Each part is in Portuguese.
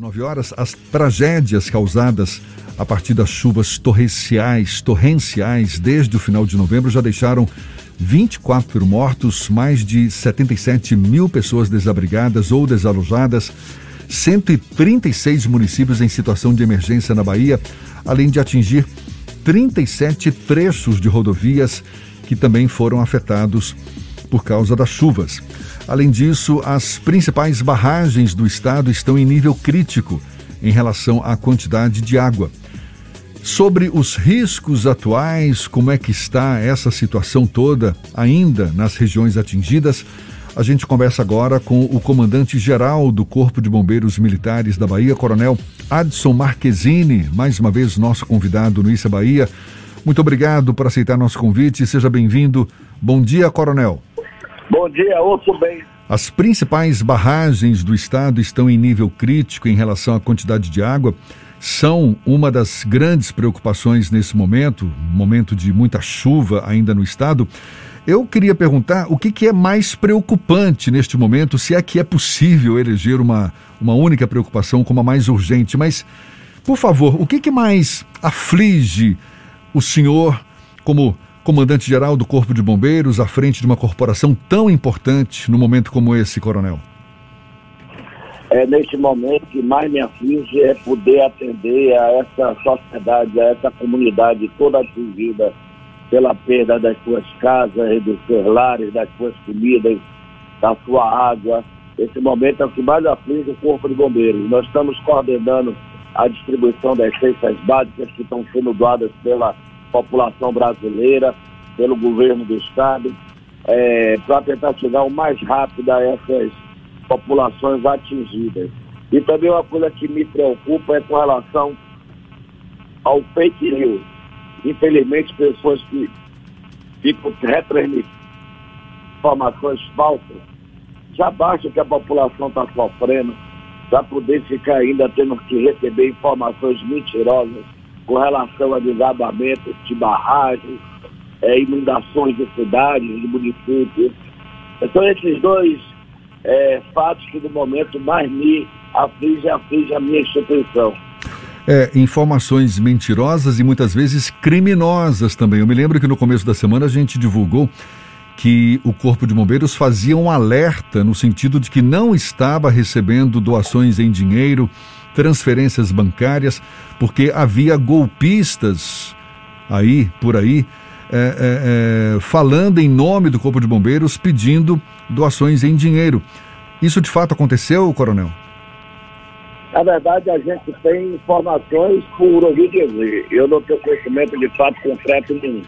9 horas, as tragédias causadas a partir das chuvas torrenciais, torrenciais desde o final de novembro já deixaram 24 mortos, mais de 77 mil pessoas desabrigadas ou desalojadas, 136 municípios em situação de emergência na Bahia, além de atingir 37 trechos de rodovias que também foram afetados por causa das chuvas. Além disso, as principais barragens do estado estão em nível crítico em relação à quantidade de água. Sobre os riscos atuais, como é que está essa situação toda ainda nas regiões atingidas, a gente conversa agora com o comandante-geral do Corpo de Bombeiros Militares da Bahia, Coronel Adson Marquezine, mais uma vez nosso convidado no Issa Bahia. Muito obrigado por aceitar nosso convite. Seja bem-vindo. Bom dia, Coronel. Bom dia, ouço bem. As principais barragens do estado estão em nível crítico em relação à quantidade de água. São uma das grandes preocupações nesse momento, momento de muita chuva ainda no estado. Eu queria perguntar o que, que, é mais preocupante neste momento, se é que é possível eleger uma, uma única preocupação como a mais urgente, mas, por favor, o que, que mais aflige o senhor como comandante-geral do Corpo de Bombeiros, à frente de uma corporação tão importante no momento como esse, coronel? É, neste momento, que mais me aflige é poder atender a essa sociedade, a essa comunidade toda atingida pela perda das suas casas, dos seus lares, das suas comidas, da sua água. Esse momento é o que mais aflige o Corpo de Bombeiros. Nós estamos coordenando a distribuição das cestas básicas que estão sendo doadas pela população brasileira, pelo governo do Estado, é, para tentar chegar o mais rápido a essas populações atingidas. E também uma coisa que me preocupa é com relação ao fake news. Infelizmente, pessoas que ficam retransmitindo informações falsas, já basta que a população está sofrendo, para poder ficar ainda tendo que receber informações mentirosas com relação a desabamentos de barragens, é, inundações de cidades, de municípios. Então, esses dois é, fatos que no momento mais me aflige, aflige a minha instituição. É, informações mentirosas e muitas vezes criminosas também. Eu me lembro que no começo da semana a gente divulgou que o Corpo de Bombeiros fazia um alerta no sentido de que não estava recebendo doações em dinheiro transferências bancárias, porque havia golpistas aí, por aí, é, é, é, falando em nome do Corpo de Bombeiros, pedindo doações em dinheiro. Isso de fato aconteceu, coronel? Na verdade, a gente tem informações por ouvir dizer. Eu não tenho conhecimento de fato concreto nenhum.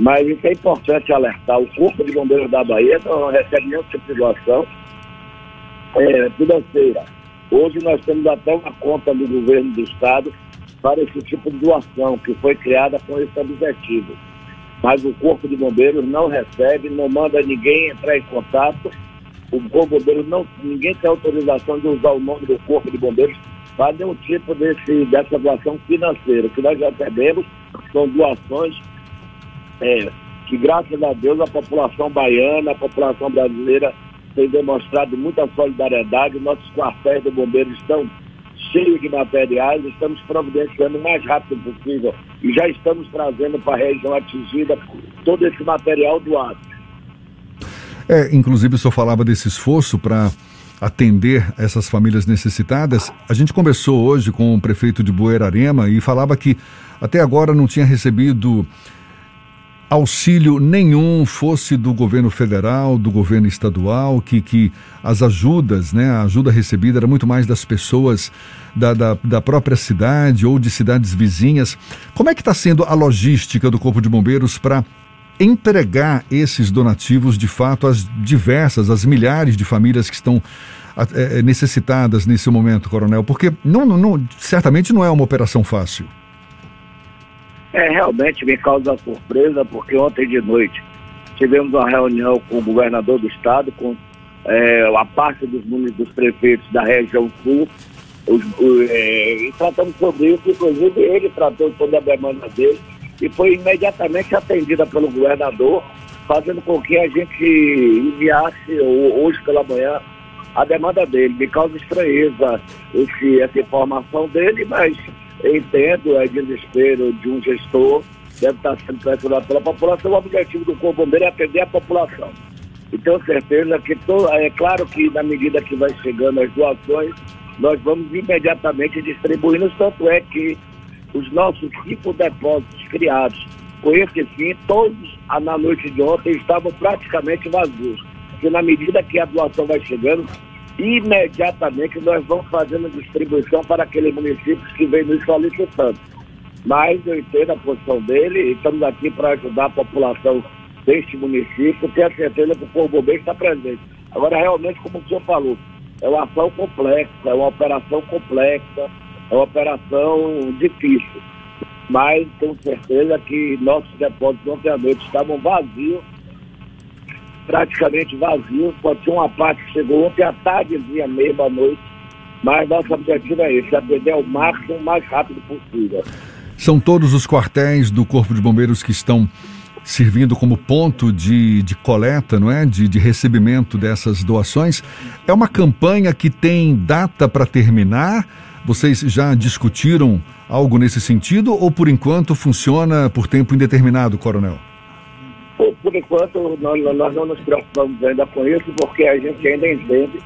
Mas isso é importante alertar. O Corpo de Bombeiros da Bahia não recebe nenhuma tipo de doação é, financeira. Hoje nós temos até uma conta do governo do estado para esse tipo de doação, que foi criada com esse objetivo. Mas o Corpo de Bombeiros não recebe, não manda ninguém entrar em contato. O Corpo de Bombeiros não, ninguém tem autorização de usar o nome do Corpo de Bombeiros para nenhum tipo desse, dessa doação financeira. O que nós recebemos são doações é, que, graças a Deus, a população baiana, a população brasileira tem demonstrado muita solidariedade. Nossos quartéis de bombeiros estão cheios de materiais, estamos providenciando o mais rápido possível e já estamos trazendo para a região atingida todo esse material doado. É, inclusive o senhor falava desse esforço para atender essas famílias necessitadas. A gente conversou hoje com o prefeito de Buerarema e falava que até agora não tinha recebido auxílio nenhum, fosse do governo federal, do governo estadual, que, que as ajudas, né, a ajuda recebida era muito mais das pessoas da, da, da própria cidade ou de cidades vizinhas. Como é que está sendo a logística do Corpo de Bombeiros para entregar esses donativos de fato às diversas, às milhares de famílias que estão é, necessitadas nesse momento, Coronel? Porque não, não, certamente não é uma operação fácil. É, realmente me causa surpresa, porque ontem de noite tivemos uma reunião com o governador do estado, com é, a parte dos, dos prefeitos da região sul, os, os, é, e tratamos sobre isso, inclusive ele tratou toda a demanda dele e foi imediatamente atendida pelo governador, fazendo com que a gente enviasse hoje pela manhã a demanda dele. Me causa estranheza esse, essa informação dele, mas entendo, é desespero de um gestor, deve estar sendo pressionado pela população. O objetivo do Corpo Bombeiro é atender a população. E tenho certeza que, to, é claro que na medida que vai chegando as doações, nós vamos imediatamente distribuindo, tanto é que os nossos cinco depósitos criados com esse fim, todos na noite de ontem estavam praticamente vazios. Que na medida que a doação vai chegando, imediatamente nós vamos fazendo distribuição para aqueles municípios que vêm nos solicitando. Mas eu entendo a posição dele e estamos aqui para ajudar a população deste município, tenho certeza que o Corpo Bombeiro está presente. Agora, realmente, como o senhor falou, é uma ação complexa, é uma operação complexa, é uma operação difícil. Mas tenho certeza que nossos depósitos noite estavam vazios, praticamente vazios. Pode ser uma parte que chegou ontem à tardezinha, mesmo à noite. Mas nosso objetivo é esse, atender ao máximo o mais rápido possível. São todos os quartéis do Corpo de Bombeiros que estão servindo como ponto de, de coleta, não é? De, de recebimento dessas doações. É uma campanha que tem data para terminar. Vocês já discutiram algo nesse sentido ou por enquanto funciona por tempo indeterminado, Coronel? Por, enquanto, nós, nós, não nos preocupamos ainda com isso, porque a gente ainda entende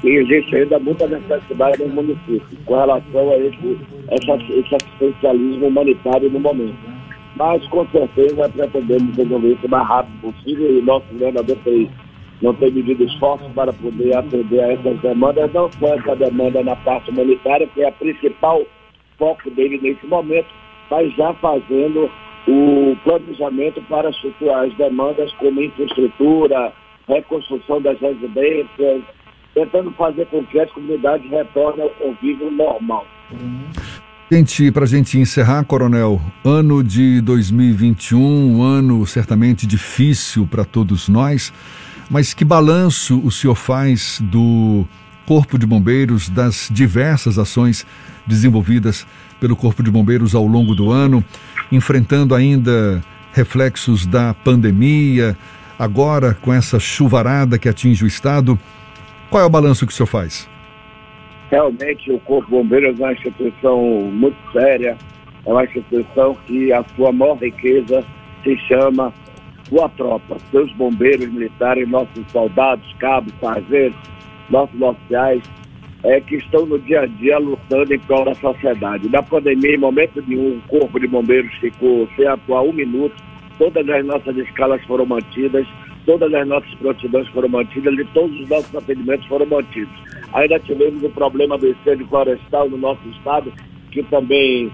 que existe ainda muita necessidade no município com relação a esse, esse, esse assistencialismo humanitário no momento. Mas com certeza pretendemos resolver isso o mais rápido possível e nosso governador tem, não tem medido esforços para poder atender a essas demandas, não só essa demanda na parte humanitária, que é a principal foco dele nesse momento, mas já fazendo o planejamento para as demandas como infraestrutura, reconstrução das residências, tentando fazer com que as comunidades retornem ao convívio normal. Gente, para a gente encerrar, Coronel, ano de 2021, um ano certamente difícil para todos nós, mas que balanço o senhor faz do Corpo de Bombeiros, das diversas ações desenvolvidas pelo Corpo de Bombeiros ao longo do ano, enfrentando ainda reflexos da pandemia, agora com essa chuvarada que atinge o Estado. Qual é o balanço que o senhor faz? Realmente o Corpo de Bombeiros é uma instituição muito séria, é uma instituição que a sua maior riqueza se chama sua tropa, seus bombeiros militares, nossos soldados, cabos, sargentos, nossos oficiais, é, que estão no dia a dia lutando em prol da sociedade. Na pandemia, em momento nenhum, o Corpo de Bombeiros ficou sem atuar um minuto, todas as nossas escalas foram mantidas, todas as nossas prontidões foram mantidas e todos os nossos atendimentos foram mantidos. Ainda tivemos o problema do incêndio florestal no nosso estado, que também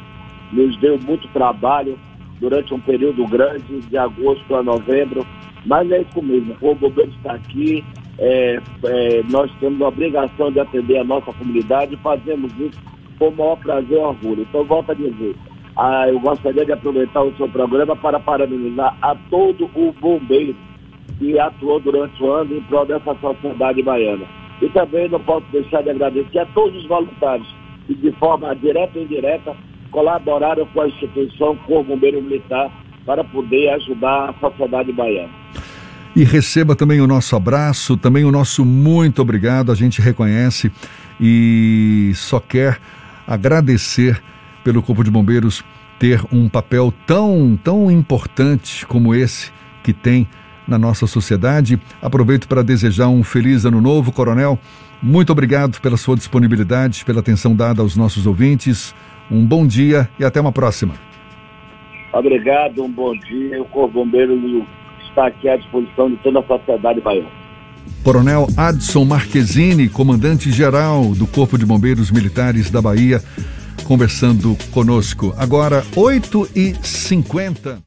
nos deu muito trabalho durante um período grande, de agosto a novembro. Mas é isso mesmo, o governo está aqui, é, é, nós temos a obrigação de atender a nossa comunidade e fazemos isso com o maior prazer e orgulho. Então, volto a dizer, ah, eu gostaria de aproveitar o seu programa para parabenizar a todo o bombeiro que atuou durante o ano em prol dessa sociedade baiana. E também não posso deixar de agradecer a todos os voluntários que, de forma direta e indireta, colaboraram com a instituição, com o Bombeiro Militar, para poder ajudar a sociedade baiana. E receba também o nosso abraço, também o nosso muito obrigado. A gente reconhece e só quer agradecer pelo Corpo de Bombeiros ter um papel tão, tão importante como esse que tem na nossa sociedade. Aproveito para desejar um feliz ano novo, Coronel. Muito obrigado pela sua disponibilidade, pela atenção dada aos nossos ouvintes. Um bom dia e até uma próxima. Obrigado, um bom dia. O Corpo Bombeiro está aqui à disposição de toda a sociedade baiana. Coronel Adson Marquezine, comandante-geral do Corpo de Bombeiros Militares da Bahia, conversando conosco. Agora, 8h50.